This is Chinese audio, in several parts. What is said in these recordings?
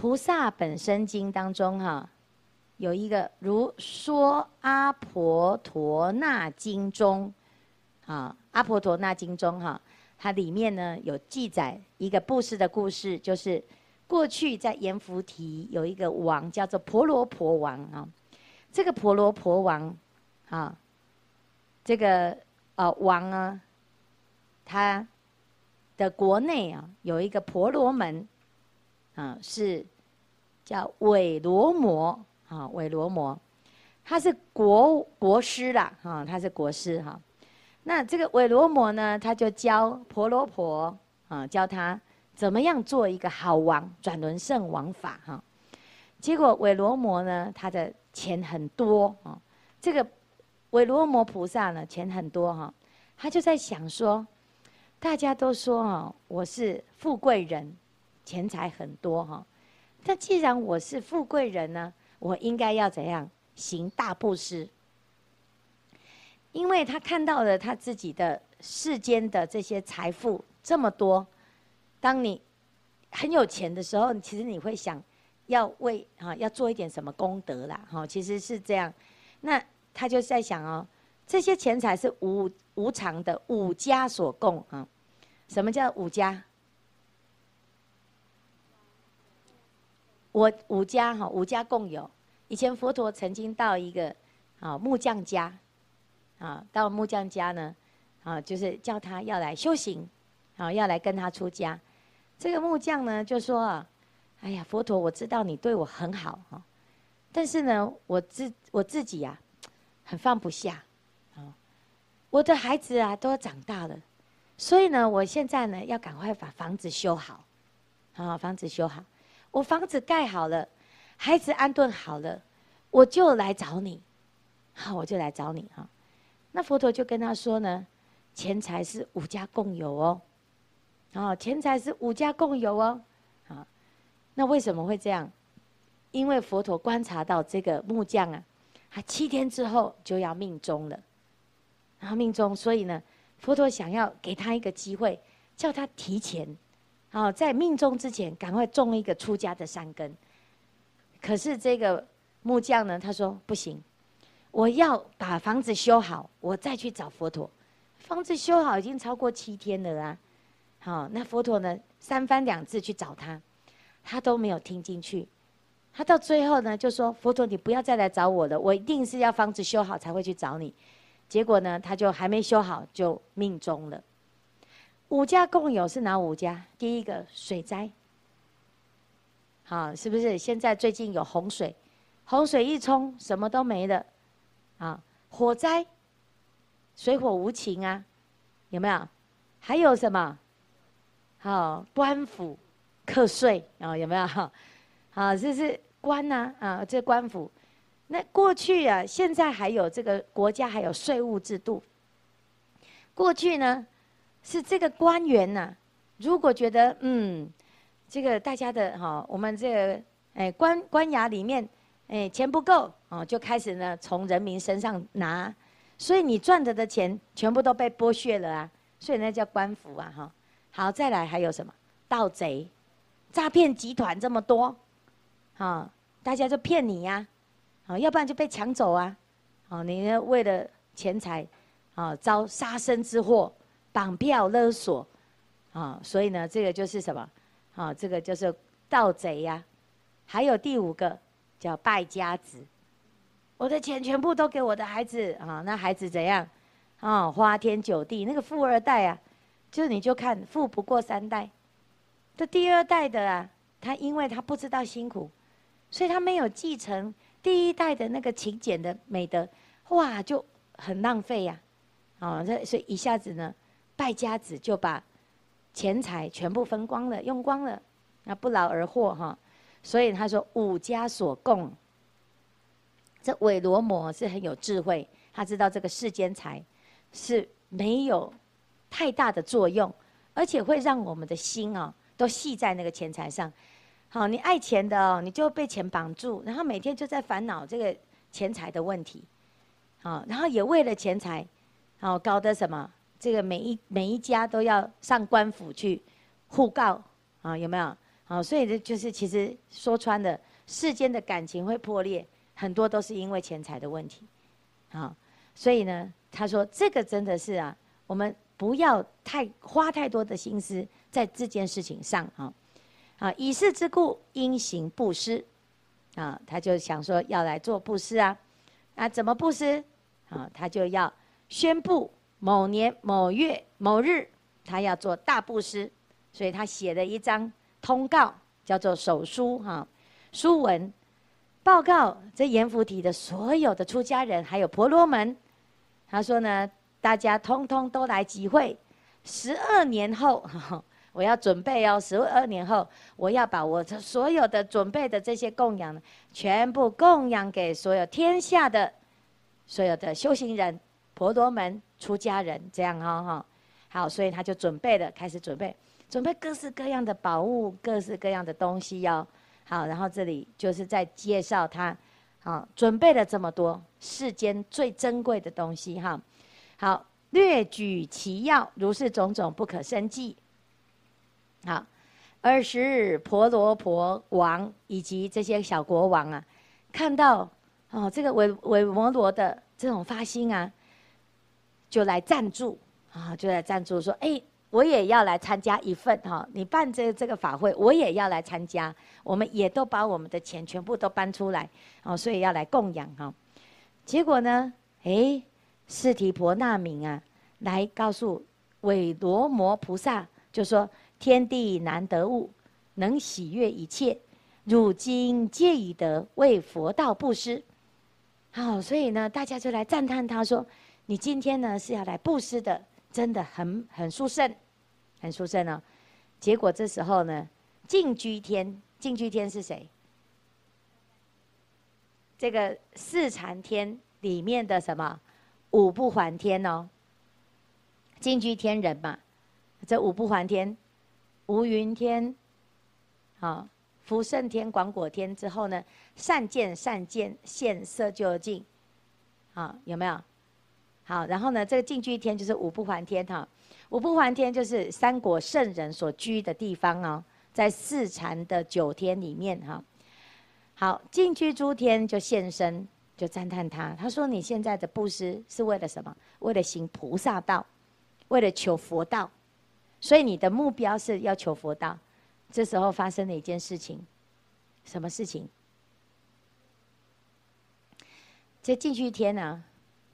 菩萨本生经当中哈，有一个如说阿婆陀那经中，啊，阿婆陀那经中哈，它里面呢有记载一个布施的故事，就是过去在阎浮提有一个王叫做婆罗婆王啊，这个婆罗婆王啊，这个呃王啊，他的国内啊有一个婆罗门。啊，是叫韦罗摩啊，韦罗摩，他是国国师啦，哈，他是国师哈。那这个韦罗摩呢，他就教婆罗婆啊，教他怎么样做一个好王，转轮圣王法哈。结果韦罗摩呢，他的钱很多啊，这个韦罗摩菩萨呢，钱很多哈，他就在想说，大家都说啊，我是富贵人。钱财很多哈，但既然我是富贵人呢，我应该要怎样行大布施？因为他看到了他自己的世间的这些财富这么多，当你很有钱的时候，其实你会想要为哈要做一点什么功德啦哈，其实是这样。那他就在想哦，这些钱财是无无常的，五家所供啊。什么叫五家？我五家哈，五家共有。以前佛陀曾经到一个啊木匠家，啊到木匠家呢，啊就是叫他要来修行，啊要来跟他出家。这个木匠呢就说啊，哎呀佛陀，我知道你对我很好哈，但是呢我自我自己呀很放不下，啊我的孩子啊都长大了，所以呢我现在呢要赶快把房子修好，啊房子修好。我房子盖好了，孩子安顿好了，我就来找你，好，我就来找你哈。那佛陀就跟他说呢，钱财是五家共有哦，哦，钱财是五家共有哦，啊，那为什么会这样？因为佛陀观察到这个木匠啊，他七天之后就要命终了，然后命中，所以呢，佛陀想要给他一个机会，叫他提前。好，在命中之前，赶快种一个出家的善根。可是这个木匠呢，他说不行，我要把房子修好，我再去找佛陀。房子修好已经超过七天了啊！好，那佛陀呢，三番两次去找他，他都没有听进去。他到最后呢，就说：“佛陀，你不要再来找我了，我一定是要房子修好才会去找你。”结果呢，他就还没修好，就命中了。五家共有是哪五家？第一个水灾，好，是不是？现在最近有洪水，洪水一冲，什么都没了，啊，火灾，水火无情啊，有没有？还有什么？好，官府课税啊，有没有？好，这是官呐，啊，这官府。那过去啊，现在还有这个国家还有税务制度。过去呢？是这个官员呐、如果觉得嗯，这个大家的哈，我们这个哎官官衙里面哎钱不够哦，就开始呢从人民身上拿，所以你赚得的钱全部都被剥削了啊，所以那叫官府啊哈。好，再来还有什么盗贼、诈骗集团这么多，啊，大家就骗你呀，啊，要不然就被抢走啊，啊，你呢为了钱财啊遭杀身之祸。绑票勒索，啊，所以呢，这个就是什么？啊，这个就是盗贼呀。还有第五个叫败家子，我的钱全部都给我的孩子啊，那孩子怎样？啊，花天酒地，那个富二代啊，就是你就看富不过三代，这第二代的啊，他因为他不知道辛苦，所以他没有继承第一代的那个勤俭的美德，哇，就很浪费呀。啊，这所以一下子呢。败家子就把钱财全部分光了，用光了，那不劳而获哈。所以他说五家所共。这韦罗摩是很有智慧，他知道这个世间财是没有太大的作用，而且会让我们的心啊都系在那个钱财上。好，你爱钱的哦，你就被钱绑住，然后每天就在烦恼这个钱财的问题。好，然后也为了钱财，好搞得什么？这个每一每一家都要上官府去互告啊，有没有？啊，所以这就是其实说穿了，世间的感情会破裂，很多都是因为钱财的问题。啊，所以呢，他说这个真的是啊，我们不要太花太多的心思在这件事情上啊。啊，以是之故，应行布施。啊，他就想说要来做布施啊。啊，怎么布施？啊，他就要宣布某年某月某日，他要做大布施，所以他写了一张。通告叫做手书哈，书文报告这阎浮提的所有的出家人还有婆罗门，他说呢，大家通通都来集会，十二年后 我要准备哦，十二年后我要把我这所有的准备的这些供养，全部供养给所有天下的所有的修行人、婆罗门、出家人，这样哈哈，好，所以他就准备了，开始准备。准备各式各样的宝物，各式各样的东西哟。好，然后这里就是在介绍他，好，准备了这么多世间最珍贵的东西哈。好，略举其要，如是种种不可胜计。好，二十日婆罗婆王以及这些小国王啊，看到哦这个韦韦摩罗的这种发心啊，就来赞助啊，就来赞助说，哎。我也要来参加一份哈，你办这这个法会，我也要来参加。我们也都把我们的钱全部都搬出来，哦，所以要来供养哈。结果呢，诶，释提婆那明啊，来告诉韦罗摩菩萨，就说天地难得物，能喜悦一切，汝今皆已得，为佛道布施。好，所以呢，大家就来赞叹他说，你今天呢是要来布施的。真的很很殊胜，很殊胜哦。结果这时候呢，净居天，净居天是谁？这个四禅天里面的什么？五不还天哦。净居天人嘛，这五不还天，无云天，好，福胜天、广果天之后呢，善见善见现色究竟，好，有没有？好，然后呢，这个净居天就是五不还天哈，五不还天就是三国圣人所居的地方哦，在四禅的九天里面哈。好，进居诸天就现身，就赞叹他，他说：“你现在的布施是为了什么？为了行菩萨道，为了求佛道，所以你的目标是要求佛道。”这时候发生了一件事情，什么事情？这进去一天呢、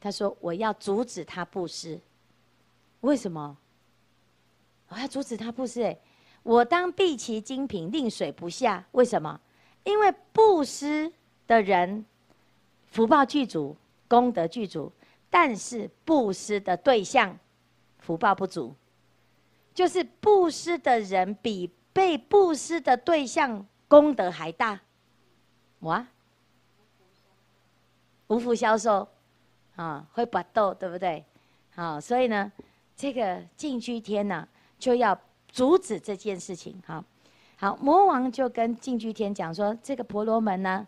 他说：“我要阻止他布施，为什么？我要阻止他布施？哎，我当避其精品，令水不下。为什么？因为布施的人福报具足，功德具足，但是布施的对象福报不足，就是布施的人比被布施的对象功德还大。哇，无福消受。”啊，会搏斗，对不对？好，所以呢，这个净居天呢、啊，就要阻止这件事情。好，好，魔王就跟净居天讲说：“这个婆罗门呢，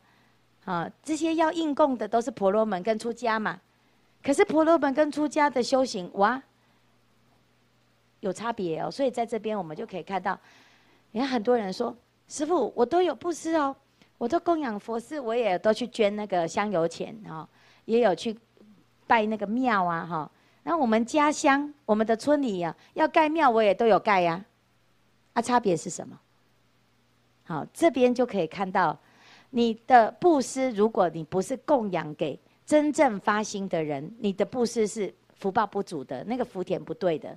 啊，这些要应供的都是婆罗门跟出家嘛。可是婆罗门跟出家的修行，哇，有差别哦。所以在这边我们就可以看到，你看很多人说：师父，我都有布施哦，我都供养佛寺，我也都去捐那个香油钱啊，也有去。”拜那个庙啊，哈，那我们家乡、我们的村里呀、啊，要盖庙，我也都有盖呀、啊。啊，差别是什么？好，这边就可以看到，你的布施，如果你不是供养给真正发心的人，你的布施是福报不足的，那个福田不对的。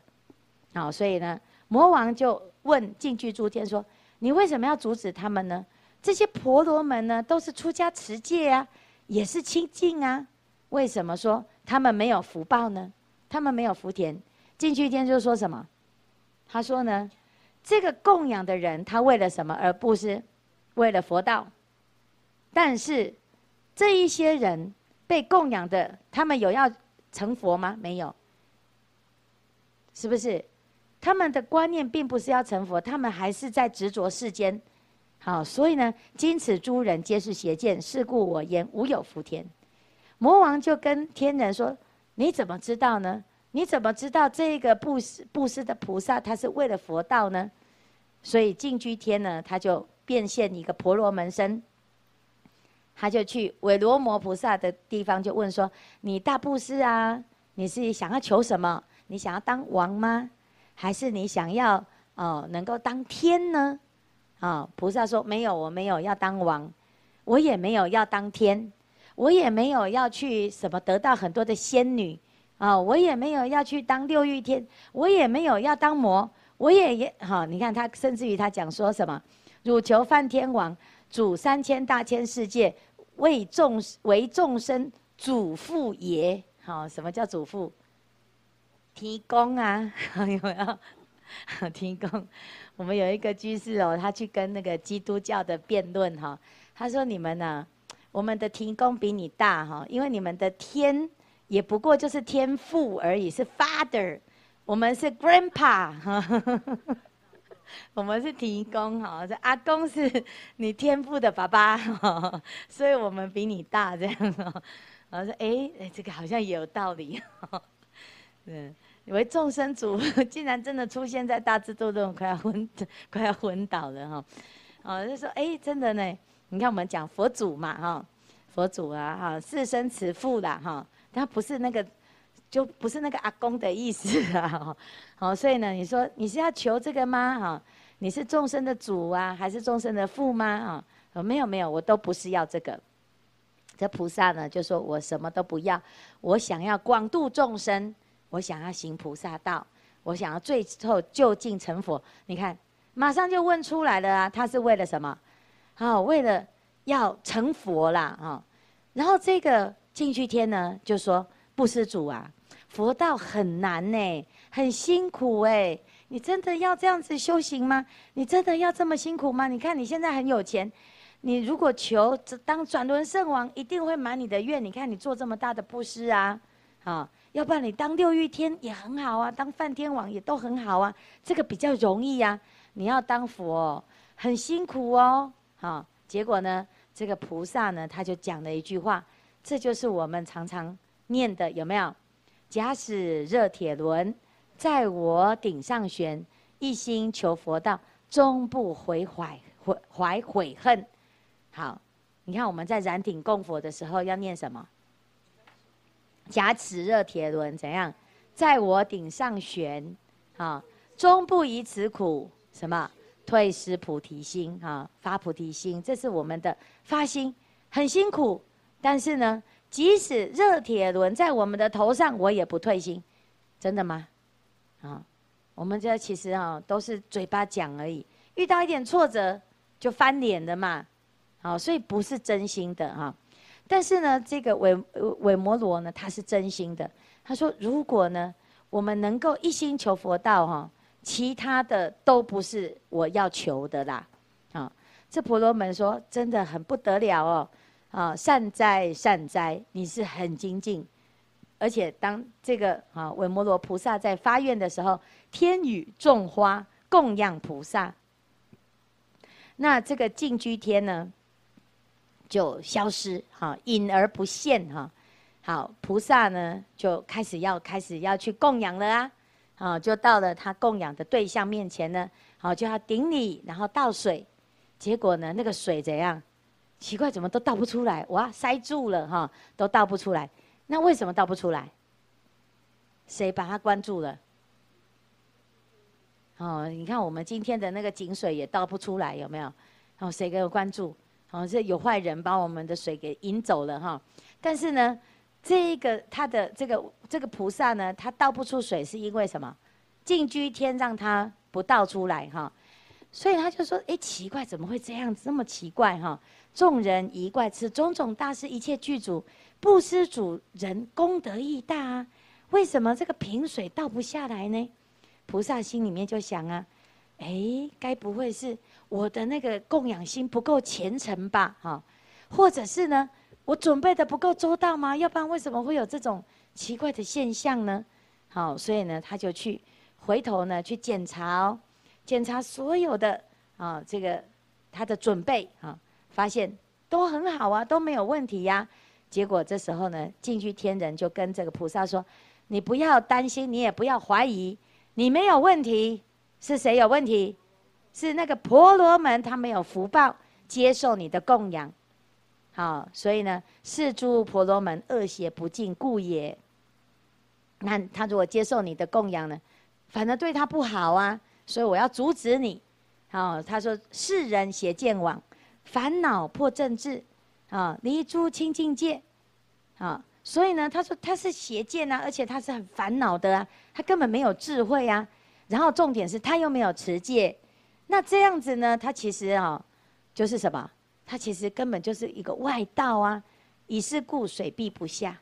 好，所以呢，魔王就问净居诸天说：“你为什么要阻止他们呢？这些婆罗门呢，都是出家持戒啊，也是清净啊，为什么说？”他们没有福报呢，他们没有福田。进去一天就说什么？他说呢，这个供养的人，他为了什么而布施？为了佛道。但是这一些人被供养的，他们有要成佛吗？没有，是不是？他们的观念并不是要成佛，他们还是在执着世间。好，所以呢，今此诸人皆是邪见，是故我言无有福田。魔王就跟天人说：“你怎么知道呢？你怎么知道这个布施布施的菩萨他是为了佛道呢？”所以净居天呢，他就变现一个婆罗门身，他就去韦罗摩菩萨的地方，就问说：“你大布施啊，你是想要求什么？你想要当王吗？还是你想要哦能够当天呢？”啊，菩萨说：“没有，我没有要当王，我也没有要当天，我也没有要去什么得到很多的仙女。”啊，我也没有要去当六欲天，我也没有要当魔，我也也好。你看他，甚至于他讲说什么，汝求梵天王，主三千大千世界，为众为众生主父也。好，什么叫主父？提供啊，有没有？提供。我们有一个居士哦，他去跟那个基督教的辩论哈，他说你们呢，我们的提供比你大哈，因为你们的天。也不过就是天父而已，是 father，我们是 grandpa，我们是提公哈，这阿公是你天父的爸爸，所以我们比你大这样哦。然后说，哎哎，这个好像也有道理，嗯，以为众生主竟然真的出现在大智度论，快要昏快要昏倒了哈。哦，就说，哎，真的呢，你看我们讲佛祖嘛哈，佛祖啊哈，四生慈父啦哈。他不是那个，就不是那个阿公的意思啊，好，所以呢，你说你是要求这个吗？哈，你是众生的主啊，还是众生的父吗？啊，没有没有，我都不是要这个。这菩萨呢，就说我什么都不要，我想要广度众生，我想要行菩萨道，我想要最后究竟成佛。你看，马上就问出来了啊，他是为了什么？好，为了要成佛啦啊。然后这个。净居天呢，就说布施主啊，佛道很难呢，很辛苦哎，你真的要这样子修行吗？你真的要这么辛苦吗？你看你现在很有钱，你如果求当转轮圣王，一定会满你的愿。你看你做这么大的布施啊，啊，要不然你当六欲天也很好啊，当梵天王也都很好啊，这个比较容易呀。你要当佛，很辛苦哦，啊，结果呢，这个菩萨呢，他就讲了一句话。这就是我们常常念的，有没有？假使热铁轮在我顶上悬，一心求佛道，终不悔怀怀怀悔恨。好，你看我们在燃顶供佛的时候要念什么？假使热铁轮怎样，在我顶上悬，啊，终不以此苦什么退失菩提心啊，发菩提心，这是我们的发心，很辛苦。但是呢，即使热铁轮在我们的头上，我也不退心，真的吗？啊，我们这其实啊都是嘴巴讲而已，遇到一点挫折就翻脸的嘛，好，所以不是真心的哈。但是呢，这个韦韦摩罗呢，他是真心的。他说，如果呢，我们能够一心求佛道哈，其他的都不是我要求的啦。啊，这婆罗门说，真的很不得了哦。啊，善哉善哉，你是很精进，而且当这个啊韦摩罗菩萨在发愿的时候，天雨种花供养菩萨，那这个净居天呢就消失，哈，隐而不现，哈，好，菩萨呢就开始要开始要去供养了啊，啊，就到了他供养的对象面前呢，好，就要顶礼，然后倒水，结果呢那个水怎样？奇怪，怎么都倒不出来？哇，塞住了哈，都倒不出来。那为什么倒不出来？谁把它关住了？哦，你看我们今天的那个井水也倒不出来，有没有？哦，谁给我关住？哦，这有坏人把我们的水给引走了哈。但是呢，这个他的这个这个菩萨呢，他倒不出水是因为什么？净居天让他不倒出来哈。所以他就说：哎，奇怪，怎么会这样子？这么奇怪哈？众人疑怪，此种种大事一切具足，布施主人功德亦大啊！为什么这个瓶水倒不下来呢？菩萨心里面就想啊，哎，该不会是我的那个供养心不够虔诚吧？哈，或者是呢，我准备的不够周到吗？要不然为什么会有这种奇怪的现象呢？好，所以呢，他就去回头呢去检查哦，检查所有的啊这个他的准备啊。发现都很好啊，都没有问题呀、结果这时候呢，净居天人就跟这个菩萨说：“你不要担心，你也不要怀疑，你没有问题，是谁有问题？是那个婆罗门他没有福报接受你的供养，好，所以呢，是诸婆罗门恶邪不净故也。那他如果接受你的供养呢，反而对他不好啊，所以我要阻止你。好，他说世人邪见网，烦恼破正智，啊，离诸清净戒，啊，所以呢，他说他是邪见啊，而且他是很烦恼的啊，他根本没有智慧啊。然后重点是他又没有持戒，那这样子呢，他其实啊，就是什么？他其实根本就是一个外道啊。以是故，水闭不下。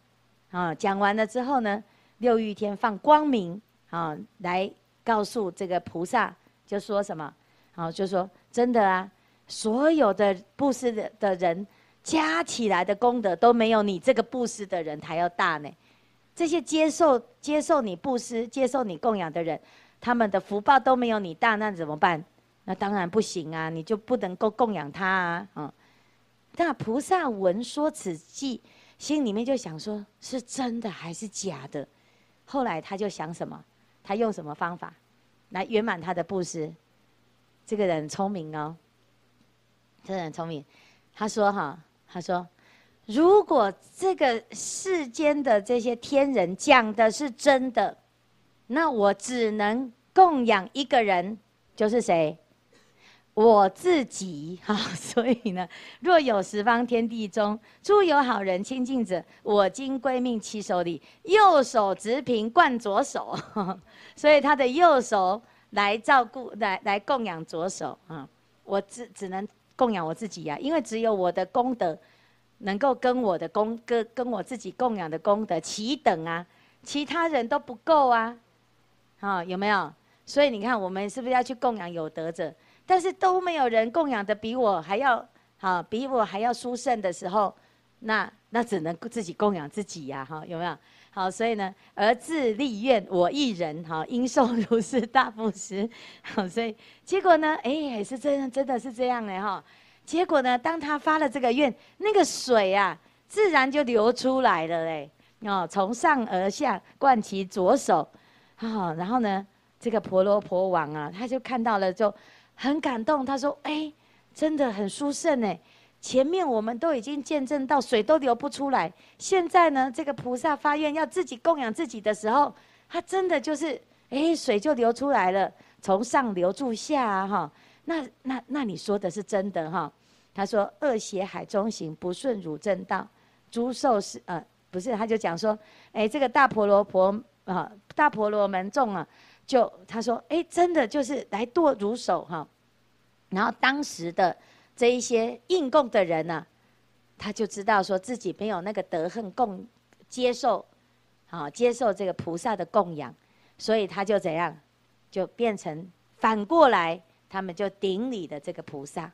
啊，讲完了之后呢，六欲天放光明啊，来告诉这个菩萨，就说什么？啊，就说真的啊，所有的布施的的人加起来的功德都没有你这个布施的人还要大呢。这些接受接受你布施、接受你供养的人，他们的福报都没有你大，那怎么办？那当然不行啊，你就不能够供养他啊。嗯，那菩萨闻说此计，心里面就想说：是真的还是假的？后来他就想什么？他用什么方法来圆满他的布施？这个人聪明哦，这个人聪明。他说：“哈，他说，如果这个世间的这些天人讲的是真的，那我只能供养一个人，就是谁？我自己。哈，所以呢，若有十方天地中诸有好人亲近者，我今归命其手里，右手执瓶灌左手。所以他的右手。”来照顾，来来供养左手啊！我只只能供养我自己呀、啊，因为只有我的功德能够跟我的功跟跟我自己供养的功德齐等啊，其他人都不够啊！啊，有没有？所以你看，我们是不是要去供养有德者？但是都没有人供养的比我还要好，比我还要殊胜的时候，那那只能自己供养自己呀！哈，有没有？好，所以呢，而自立愿我一人，哈，应受如是大布施。好，所以结果呢，哎，也是真真的是这样的哈。结果呢，当他发了这个愿，那个水啊，自然就流出来了嘞。哦，从上而下灌其左手，啊，然后呢，这个婆罗婆王啊，他就看到了，就很感动。他说：“哎，真的很殊胜哎。”前面我们都已经见证到水都流不出来，现在呢，这个菩萨发愿要自己供养自己的时候，他真的就是，哎，水就流出来了，从上流注下，哈，那那那你说的是真的哈？他说恶邪海中行，不顺汝正道，诸受是呃，不是，他就讲说，哎，这个大婆罗婆啊，大婆罗门众啊，就他说，哎，真的就是来堕汝手哈，然后当时的。这一些应供的人呢、他就知道说自己没有那个德恨供接受，啊，接受这个菩萨的供养，所以他就怎样，就变成反过来，他们就顶礼的这个菩萨，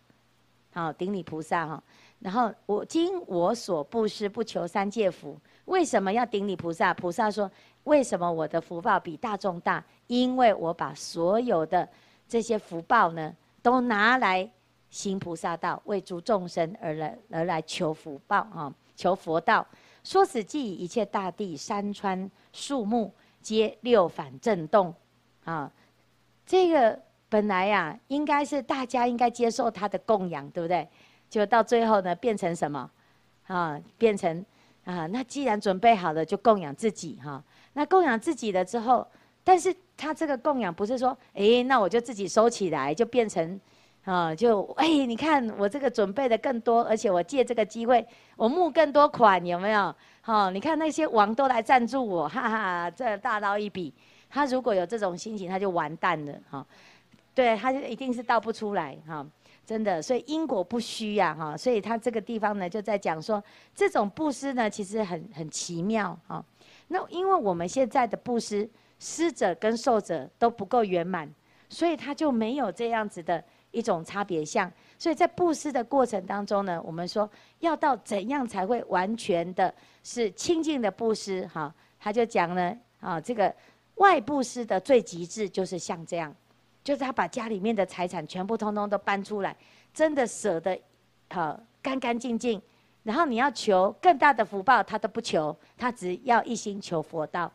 好，顶礼菩萨哈。然后我今我所布施不求三界福，为什么要顶礼菩萨？菩萨说，为什么我的福报比大众大？因为我把所有的这些福报呢，都拿来。行菩萨道，为诸众生而来，而来求福报啊，求佛道。说此偈，一切大地、山川、树木，皆六反震动啊。这个本来呀、啊，应该是大家应该接受他的供养，对不对？就到最后呢，变成什么啊？变成啊，那既然准备好了，就供养自己哈、那供养自己了之后，但是他这个供养不是说，哎，那我就自己收起来，就变成。啊，就哎，你看我这个准备的更多，而且我借这个机会，我募更多款，有没有？好，你看那些王都来赞助我，哈哈，这大刀一笔。他如果有这种心情，他就完蛋了，哈。对，他就一定是倒不出来，哈，真的。所以因果不虚呀，哈。所以他这个地方呢，就在讲说，这种布施呢，其实很很奇妙，哈。那因为我们现在的布施，施者跟受者都不够圆满，所以他就没有这样子的。一种差别相，所以在布施的过程当中呢，我们说要到怎样才会完全的是清净的布施哈？他就讲呢啊，这个外布施的最极致就是像这样，就是他把家里面的财产全部通通都搬出来，真的舍得好干干净净，然后你要求更大的福报，他都不求，他只要一心求佛道，